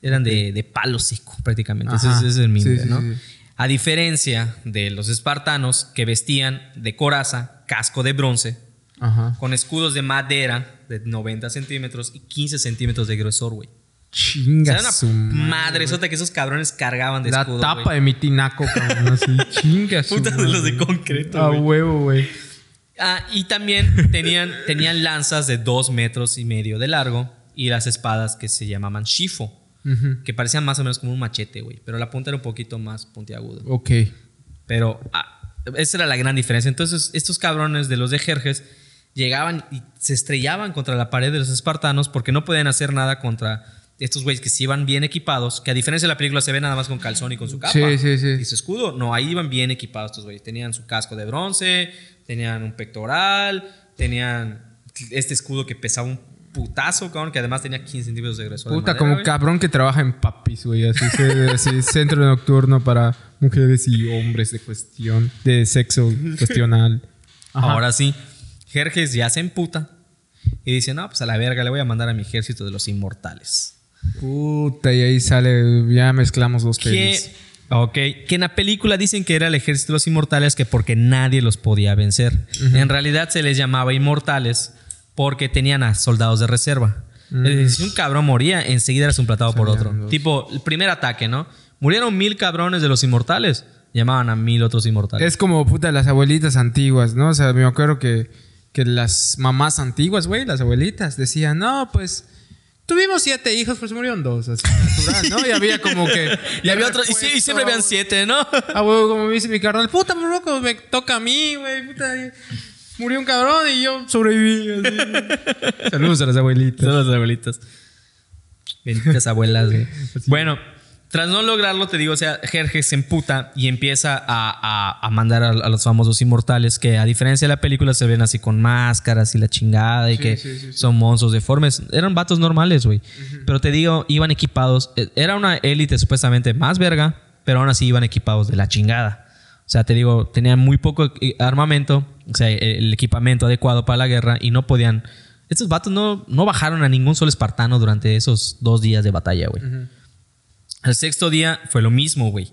Eran de, de palo seco, prácticamente. Ese, ese es el mimbre, Sí, sí, ¿no? sí. A diferencia de los espartanos que vestían de coraza, casco de bronce, Ajá. con escudos de madera de 90 centímetros y 15 centímetros de grosor, güey. O sea, Chinga su madre sota que esos cabrones cargaban de La escudo, tapa de mi tinaco, cabrón. Así. Chinga su Puta de madre. los de concreto, A huevo, güey. Ah, y también tenían, tenían lanzas de dos metros y medio de largo y las espadas que se llamaban shifo, Que parecían más o menos como un machete, güey. Pero la punta era un poquito más puntiaguda. Ok. Pero ah, esa era la gran diferencia. Entonces, estos cabrones de los de Jerjes llegaban y se estrellaban contra la pared de los espartanos porque no podían hacer nada contra estos güeyes que sí iban bien equipados, que a diferencia de la película se ven nada más con calzón y con su capa. Sí, sí, sí. Y su escudo. No, ahí iban bien equipados estos güeyes. Tenían su casco de bronce, tenían un pectoral, tenían este escudo que pesaba un putazo, cabrón, que además tenía 15 centímetros de de Puta, madera, como güey. cabrón que trabaja en papis, güey. Así, así, centro nocturno para mujeres y hombres de cuestión, de sexo cuestional. Ajá. Ahora sí, Jerjes ya se emputa y dice, no, pues a la verga, le voy a mandar a mi ejército de los inmortales. Puta, y ahí sale, ya mezclamos dos Que, pelis. ok, que en la película dicen que era el ejército de los inmortales que porque nadie los podía vencer. En realidad se les llamaba inmortales porque tenían a soldados de reserva. Es decir, si un cabrón moría, enseguida era supplantado por otro. dos. Tipo, el primer ataque, ¿no? Murieron mil cabrones de los inmortales, llamaban a mil otros inmortales. Es como, puta, las abuelitas antiguas, ¿no? O sea, me acuerdo que, que las mamás antiguas, güey, las abuelitas, decían, no, pues... Tuvimos siete hijos, pues murieron dos, así natural, ¿no? Y había como que... y había otros, y, sí- y siempre habían siete, ¿no? Ah, huevo, como me dice mi carnal, puta, me loco, me toca a mí, güey, puta. Murió un cabrón y yo sobreviví. así. Saludos a las abuelitas. Todas las abuelitas. Benditas abuelas, güey. Bueno, tras no lograrlo, te digo, o sea, Jerjes se emputa y empieza a, a- a mandar a, a los famosos inmortales, que a diferencia de la película se ven así con máscaras y la chingada y Sí, que sí, sí, sí. son monstruos deformes. Eran vatos normales, güey. Pero te digo, iban equipados. eh, Era una élite supuestamente más verga, pero aún así iban equipados de la chingada. O sea, te digo, tenían muy poco eh, armamento, o sea, el equipamiento adecuado para la guerra y no podían. Estos vatos no, no bajaron a ningún solo espartano durante esos dos días de batalla, güey. El sexto día fue lo mismo, güey.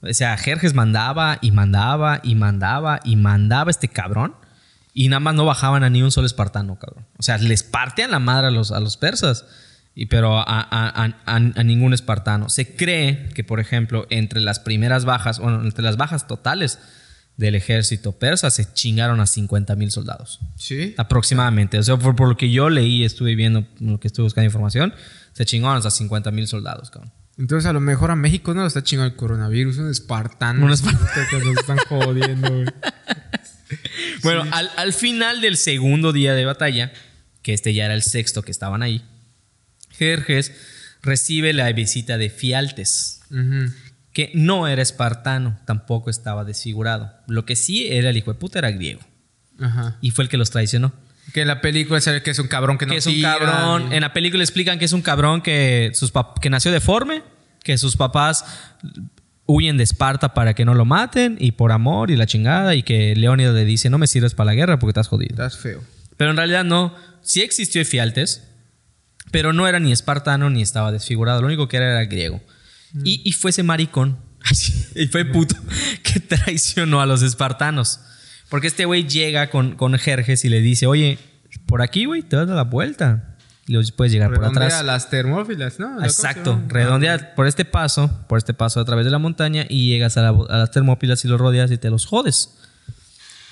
O sea, Jerjes mandaba y mandaba y mandaba y mandaba este cabrón. Y nada más no bajaban a ni un solo espartano, cabrón. O sea, les partían la madre a los, a los persas. Y, pero a, a- a- a- a ningún espartano. Se cree que, por ejemplo, entre las primeras bajas, bueno, entre las bajas totales del ejército persa, se chingaron a 50 mil soldados. Sí. Aproximadamente. O sea, por, por lo que yo leí, estuve viendo, lo que estuve buscando información, se chingaron hasta 50 mil soldados, cabrón. Entonces a lo mejor a México no lo está chingando el coronavirus, un espartano. Un espartano. Que nos están jodiendo, güey. Bueno, al, al final del segundo día de batalla, que este ya era el sexto que estaban ahí, Jerjes recibe la visita de Fialtes, que no era espartano, tampoco estaba desfigurado. Lo que sí era el hijo de puta era griego. Ajá. Y fue el que los traicionó. Que en la película ve que es un cabrón que no que es un tira, cabrón. En la película explican que es un cabrón que, sus que nació deforme, que sus papás huyen de Esparta para que no lo maten y por amor y la chingada y que Leónidas le dice no me sirves para la guerra porque estás jodido. Estás feo. Pero en realidad no. Sí existió Efialtes, pero no era ni espartano ni estaba desfigurado. Lo único que era era griego. Y, y fue ese maricón, y fue puto, que traicionó a los espartanos. Porque este güey llega con, con Jerjes y le dice, oye, por aquí, güey, te das la vuelta. Y luego puedes llegar por Redondea atrás. las termófilas, ¿no? Exacto, redondea por este paso, por este paso a través de la montaña y llegas a, la- a las termópilas y los rodeas y te los jodes.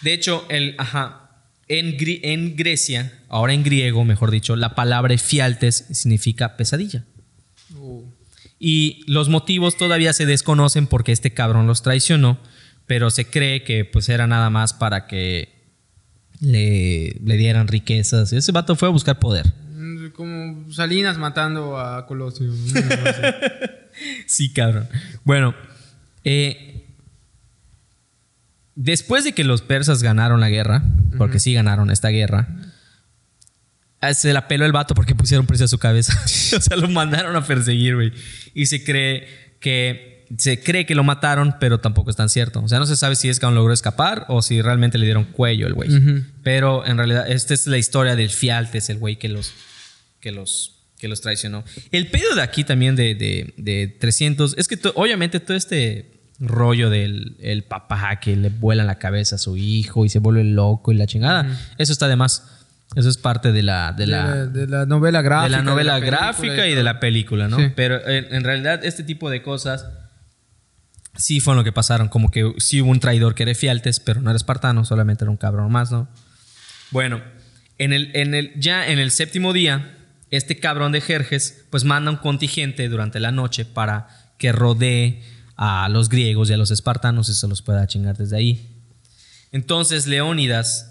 De hecho, el, ajá, en, Grecia, ahora en griego, mejor dicho, la palabra fialtes significa pesadilla. Uh, Y los motivos todavía se desconocen porque este cabrón los traicionó, pero se cree que pues era nada más para que le, le dieran riquezas. Ese vato fue a buscar poder. mm, como Salinas matando a Colosio. Sí, cabrón. Bueno, eh, después de que los persas ganaron la guerra, porque sí ganaron esta guerra, eh, se la peló el vato porque pusieron precio a su cabeza. o sea, lo mandaron a perseguir, güey. Y se cree que se cree que lo mataron, pero tampoco es tan cierto. O sea, no se sabe si es que aún logró escapar o si realmente le dieron cuello el güey. Pero en realidad, esta es la historia del Fialtes, el güey que los, que los, que los traicionó. El pedo de aquí también de, de, de 300 es que obviamente todo este rollo del el papá que le vuela en la cabeza a su hijo y se vuelve loco y la chingada, eso está de más. Eso es parte de la, de De la, de la novela gráfica. de la novela gráfica y de la película, ¿no? Sí. Pero en, en realidad este tipo de cosas sí fueron lo que pasaron. Como que sí hubo un traidor que era Fialtes, pero no era espartano, solamente era un cabrón más, ¿no? Bueno, en el, en el, ya en el séptimo día, este cabrón de Jerjes pues manda un contingente durante la noche para que rodee a los griegos y a los espartanos y se los pueda chingar desde ahí. Entonces Leónidas.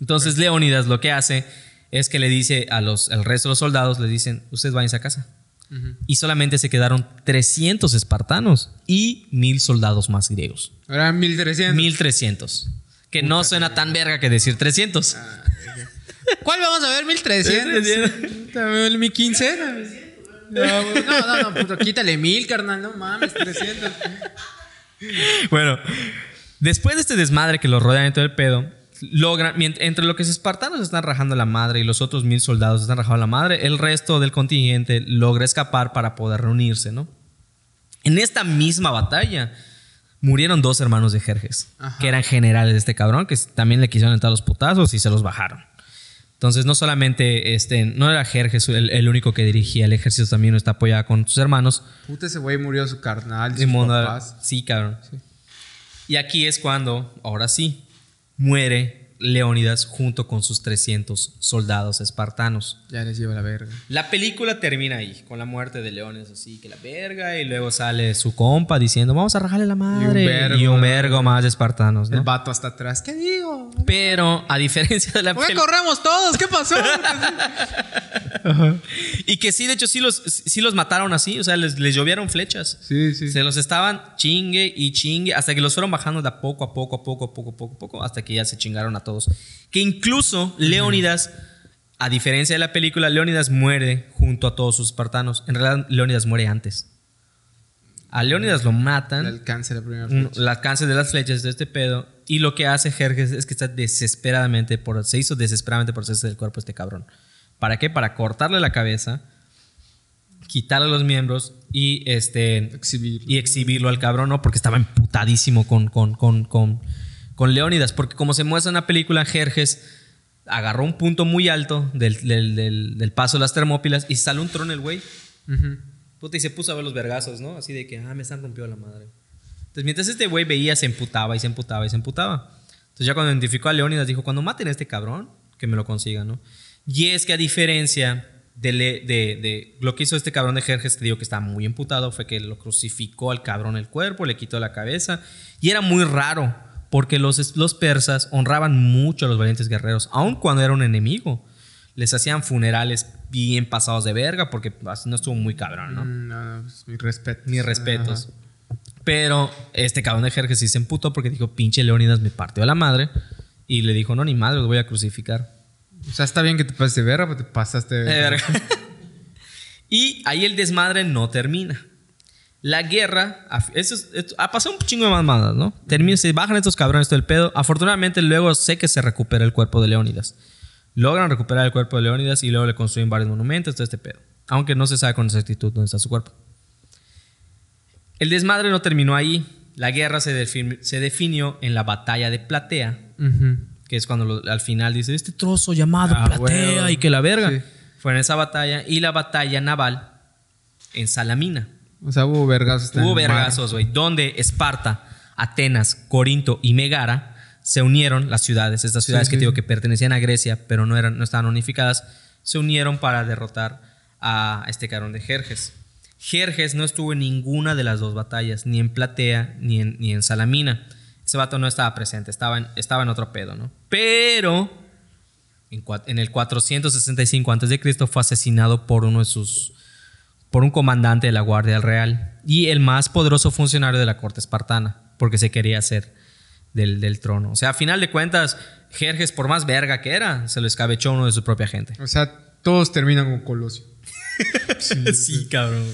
Entonces Leónidas lo que hace es que le dice a los, al resto de los soldados, le dicen, ustedes váyanse a casa. Y solamente se quedaron 300 espartanos y mil soldados más griegos. Eran 1300. 1300. Que no suena tan verga que decir 300. Ah, ¿Cuál vamos a ver? 1300. ¿El 1015? No. No, no, quítale mil, carnal. No mames, 300. bueno, después de este desmadre que los rodean y todo el pedo, logran, entre lo que los espartanos están rajando la madre y los otros mil soldados están rajando la madre, el resto del contingente logra escapar para poder reunirse, ¿no? En esta misma batalla murieron dos hermanos de Jerjes, que eran generales de este cabrón, que también le quisieron entrar los putazos y se los bajaron. Entonces, no solamente este, no era Jerjes el, el único que dirigía el ejército, también está apoyado con sus hermanos, Puta, ese güey murió su carnal. Sus papás. Sí, cabrón. Y aquí es cuando, ahora sí, muere Leónidas junto con sus 300 soldados espartanos. Ya les lleva la verga. La película termina ahí, con la muerte de Leónidas, así que la verga, y luego sale su compa diciendo, vamos a rajarle la madre. vergo, Y un vergo más de espartanos, El vato hasta atrás. ¿Qué digo? Pero, a diferencia de la ¿Por qué película... corremos todos? ¿Qué pasó? Y que sí, de hecho, sí los, sí los mataron así, o sea, les, les llovieron flechas. sí, sí. Se los estaban chingue y chingue hasta que los fueron bajando de a poco a poco, a poco, a poco, a poco, a poco, hasta que ya se chingaron a todos. Que incluso Leónidas, a diferencia de la película, Leónidas muere junto a todos sus espartanos. En realidad, Leónidas muere antes. A Leónidas lo El matan, alcance de la primera alcance de las flechas de este pedo, y lo que hace Jerjes es que está desesperadamente por, se hizo desesperadamente por hacerse del cuerpo de este cabrón. ¿Para qué? Para cortarle la cabeza, quitarle los miembros y este Exhibir. y exhibirlo al cabrón, ¿no? Porque estaba emputadísimo con, con, con, con, con Leónidas. Porque como se muestra en la película, Jerjes agarró un punto muy alto del, del- del- del paso de las Termópilas y salió un trono el güey. Ujú. Puta, y se puso a ver los vergazos, ¿no? Así de que, ah, me están rompiendo la madre. Entonces, mientras este güey veía, se emputaba y se emputaba y se emputaba. Entonces, ya cuando identificó a Leónidas, dijo: Cuando maten a este cabrón, que me lo consigan, ¿no? Y es que, a diferencia de, le- de- de lo que hizo este cabrón de Jerjes, te digo que estaba muy emputado, fue que lo crucificó al cabrón el cuerpo, le quitó la cabeza. Y era muy raro, porque los, los persas honraban mucho a los valientes guerreros, aun cuando era un enemigo. Les hacían funerales bien pasados de verga, porque así no estuvo muy cabrón, ¿no? Mm, No, pues, mis respetos. Mis respetos. Pero este cabrón de Jerjes sí se emputó porque dijo, pinche Leónidas me partió a la madre. Y le dijo, no, ni madre, los voy a crucificar. O sea, está bien que te pases de verga, pero te pasaste de verga. y ahí el desmadre no termina. La guerra, eso es- esto- ha pasado un chingo de mamadas, ¿no? Termina, se bajan estos cabrones todo el pedo. Afortunadamente, luego sé que se recupera el cuerpo de Leónidas. Logran recuperar el cuerpo de Leónidas y luego le construyen varios monumentos, todo este pedo. Aunque no se sabe con exactitud dónde está su cuerpo. El desmadre no terminó ahí. La guerra se, defini- se definió en la batalla de Platea, que es cuando lo- al final dice este trozo llamado Ah, Platea y que la verga. Sí. Fue en esa batalla y la batalla naval en Salamina. O sea, hubo vergazos. Hubo vergazos, güey, donde Esparta, Atenas, Corinto y Megara se unieron, las ciudades, estas ciudades Sí, que sí, te digo que pertenecían a Grecia, pero no, eran, no estaban unificadas, se unieron para derrotar a este cabrón de Jerjes. Jerjes no estuvo en ninguna de las dos batallas, ni en Platea ni en, ni en Salamina. Ese vato no estaba presente, estaba en, estaba en otro pedo, ¿no? Pero en, en el 465 a.C. fue asesinado por uno de sus por un comandante de la Guardia Real y el más poderoso funcionario de la corte espartana, porque se quería hacer del, del trono. O sea, a final de cuentas, Jerjes, por más verga que era, se lo escabechó uno de su propia gente. O sea, todos terminan con Colosio. Sí, cabrón.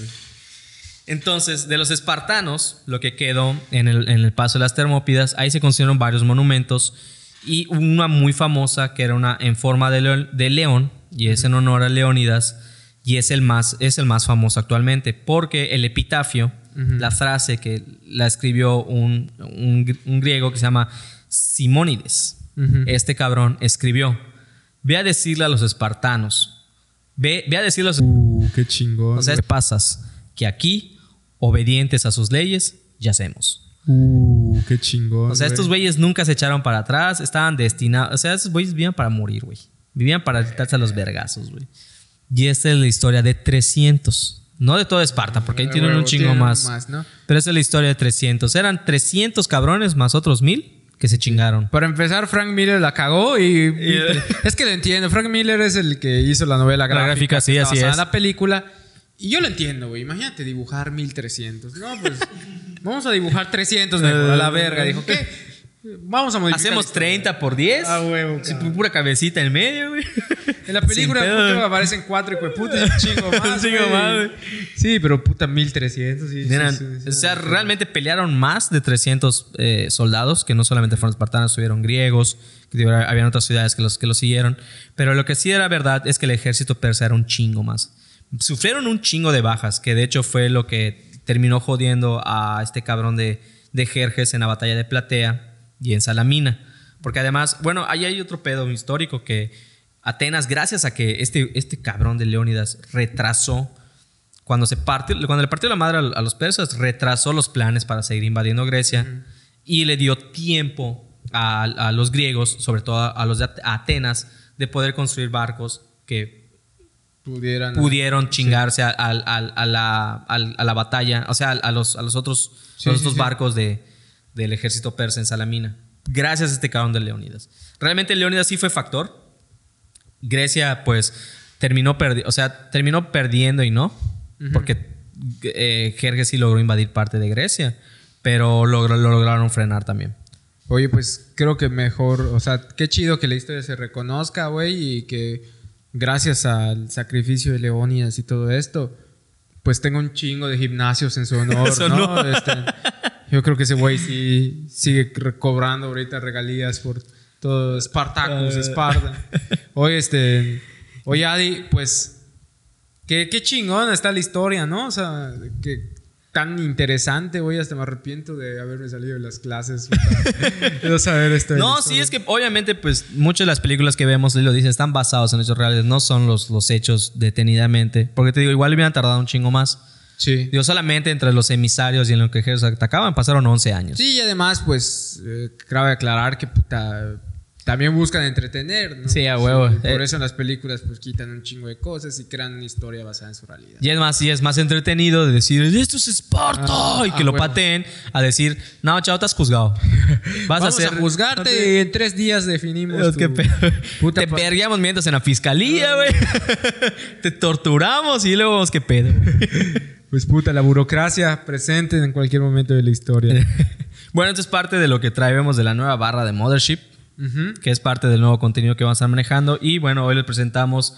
Entonces, de los espartanos, lo que quedó en el, en el paso de las Termópidas, ahí se construyeron varios monumentos y una muy famosa que era una en forma de león, de león, y es en honor a Leónidas y es el más es el más famoso actualmente porque el epitafio, la frase que la escribió un, un gr- un griego que se llama Simónides. Este cabrón escribió: Ve a decirle a los espartanos, ve, ve a decirle a los Uh, qué chingón. o sea, pasas que aquí, obedientes a sus leyes, yacemos. uh, qué chingón. O sea, estos güeyes nunca se echaron para atrás, estaban destinados. O sea, esos güeyes vivían para morir, güey. Vivían para quitarse a los vergazos, güey. Y esta es la historia de 300. No de toda Esparta, porque ahí Ah, tienen un chingo más. ¿no? Pero esa es la historia de 300. Eran 300 cabrones más otros mil que se chingaron. Para empezar, Frank Miller la cagó y... es que lo entiendo. Frank Miller es el que hizo la novela gráfica. gráfica, sí, así es. la película. Y yo lo entiendo, güey. Imagínate dibujar 1300. No, pues... vamos a dibujar 300 mejor. A la verga. Dijo, ¿qué? Vamos a modificar... Hacemos la historia. 30 por 10. Ah, huevo, cabrón. pura cabecita en medio, güey. En la película puta, aparecen cuatro hijueputas y un chingo más. Un chingo más, güey. Sí, pero puta 1300. Sí, sí, Eran- sí, sí, o sea, realmente pelearon más de 300 eh, soldados, que no solamente fueron espartanos, tuvieron griegos, que habían otras ciudades que los, que los siguieron. Pero lo que sí era verdad es que el ejército persa era un chingo más. Sufrieron un chingo de bajas, que de hecho fue lo que terminó jodiendo a este cabrón de, de Jerjes en la batalla de Platea y en Salamina. Porque además, bueno, ahí hay otro pedo histórico que Atenas, gracias a que este, este cabrón de Leónidas retrasó cuando se partió, cuando le partió la madre a, los persas, retrasó los planes para seguir invadiendo Grecia y le dio tiempo a, a los griegos, sobre todo a, los de Atenas, de poder construir barcos que Pudieran... pudieron chingarse a, a la, a la batalla, o sea, a los, a los otros, Sí, los sí, otros barcos de, del ejército persa en Salamina. Gracias a este cabrón de Leónidas. Realmente Leónidas sí fue factor. Grecia, pues, terminó, perdi- o sea, terminó perdiendo y no, porque eh, Jerjes sí logró invadir parte de Grecia, pero logró- lo lograron frenar también. Oye, pues creo que mejor, o sea, qué chido que la historia se reconozca, güey, y que gracias al sacrificio de Leónidas y todo esto, pues tengo un chingo de gimnasios en su honor, ¿no? Este, yo creo que ese güey sí sigue recobrando ahorita regalías por todo Spartacus, Ah. Esparta. Oye, este, oye, Adi, pues, qué, qué chingón está la historia, ¿no? O sea, que tan interesante, güey. Hasta me arrepiento de haberme salido de las clases. no saber esto. No, sí, es que obviamente, pues, muchas de las películas que vemos, lo dice, están basados en hechos reales, no son los, los hechos detenidamente. Porque te digo, igual hubieran tardado un chingo más. Sí. Digo, solamente entre los emisarios y en los que atacaban pasaron 11 años. Sí, y además, pues, eh, cabe aclarar que puta, también buscan entretener, ¿no? Sí, a huevo. y por Eh. eso en las películas, pues, quitan un chingo de cosas y crean una historia basada en su realidad. Y es más, sí, es más entretenido de decir, esto es Esparta, Ah, y que ah, lo huevo. pateen, a decir, no, chao, te has juzgado. Vas Vamos a a, hacer. juzgarte y en tres días definimos. Tu- Puta, te perguiamos mientras en la fiscalía, güey. te torturamos y luego vamos qué pedo. Pues puta, la burocracia presente en cualquier momento de la historia. bueno, esto es parte de lo que traemos de la nueva barra de Mothership, que es parte del nuevo contenido que vamos a estar manejando. Y bueno, hoy les presentamos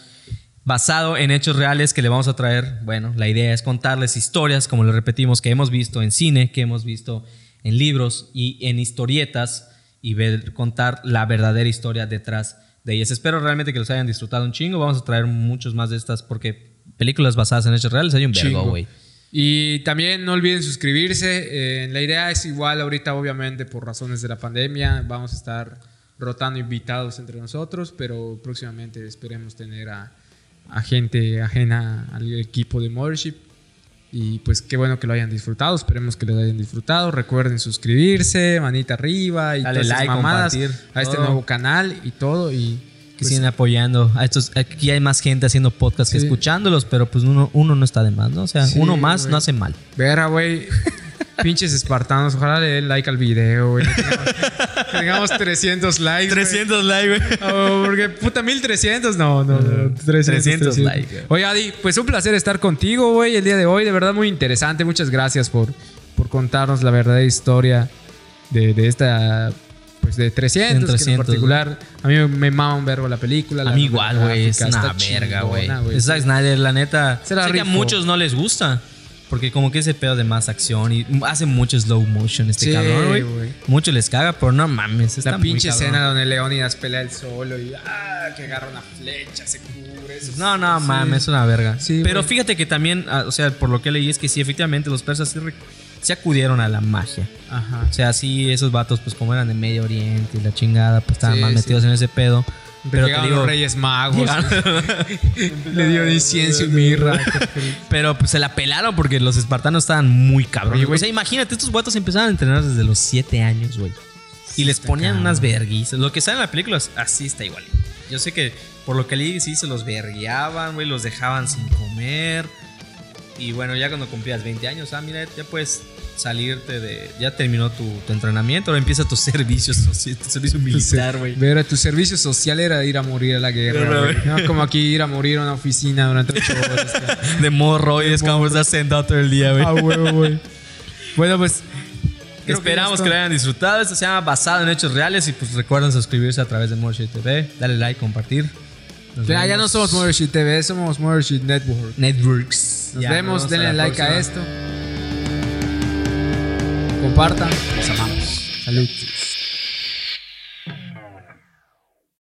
basado en hechos reales que le vamos a traer. Bueno, la idea es contarles historias, como les repetimos, que hemos visto en cine, que hemos visto en libros y en historietas y ver, contar la verdadera historia detrás de ellas. Espero realmente que los hayan disfrutado un chingo. Vamos a traer muchos más de estas porque películas basadas en hechos reales hay un vergo, güey. Y también no olviden suscribirse. Eh, la idea es igual ahorita, obviamente, por razones de la pandemia. Vamos a estar rotando invitados entre nosotros, pero próximamente esperemos tener a, a gente ajena al equipo de Mothership. Y pues qué bueno que lo hayan disfrutado. Esperemos que lo hayan disfrutado. Recuerden suscribirse, manita arriba y Dale todas esas like, mamadas compartir, a este nuevo canal y todo. Y Que pues, siguen apoyando. A estos, aquí hay más gente haciendo podcast que escuchándolos, pero pues uno, uno no está de más, ¿no? O sea, Sí, uno más no hace mal. Verga, güey. Pinches espartanos. Ojalá le den like al video, güey. Que tengamos, que tengamos 300 likes. güey. likes, güey. Oh, porque puta, 1300. No, no, no. 300, 300 likes. Oye, Adi, pues un placer estar contigo, güey, el día de hoy. De verdad, muy interesante. Muchas gracias por, por contarnos la verdadera historia de, de esta. Pues de 300, En que en 300, particular. A mí me mama un verbo la película. la A mí igual, güey. Es una verga, güey. Zack Snyder, la neta. Se la sé que a muchos no les gusta. Porque como que ese pedo de más acción y hace mucho slow motion este Sí, cabrón, güey. Mucho les caga, pero no mames. Está La pinche escena donde Leónidas pelea el solo y ah, que agarra una flecha, se cubre. eso No, no, sí. mames, es una verga. Sí, Pero fíjate que también, ah, o sea, por lo que leí es que sí, efectivamente los persas sí, sí acudieron a la magia. Ajá. O sea, sí, esos vatos, pues como eran de Medio Oriente y la chingada, pues estaban Sí, más sí. metidos en ese pedo. Pero te digo, los Reyes Magos. Le dio incienso y mirra. pero pues se la pelaron porque los espartanos estaban muy cabrones. O sea, imagínate, estos vatos empezaron a entrenar desde los 7 años, güey. Y les ponían cabrón. unas verguizas. Lo que sale en la película, es- así está igual. Yo sé que por lo que leí, sí se los vergueaban, güey, los dejaban sin comer. Y bueno, ya cuando cumplías 20 años, ah, mira, ya puedes salirte de. Ya terminó tu, tu entrenamiento, ahora empieza tu servicio social, tu servicio militar, güey. Ver, tu servicio social era ir a morir a la guerra. Güey. güey. No como aquí ir a morir a una oficina durante ocho horas. cabrón. De morro, y es como estás sentado todo el día, güey. Ah, huevo, güey. Bueno, pues. creo Esperamos que, lo hayan disfrutado. Esto se llama Basado en Hechos Reales. Y pues recuerden suscribirse a través de Morshe TV. Dale like, compartir. Nos Ya, no somos Mothership TV, somos Mothership Network. Networks. Nos Ya, vemos, nos denle like a esto. Compartan. Los amamos. Saludos.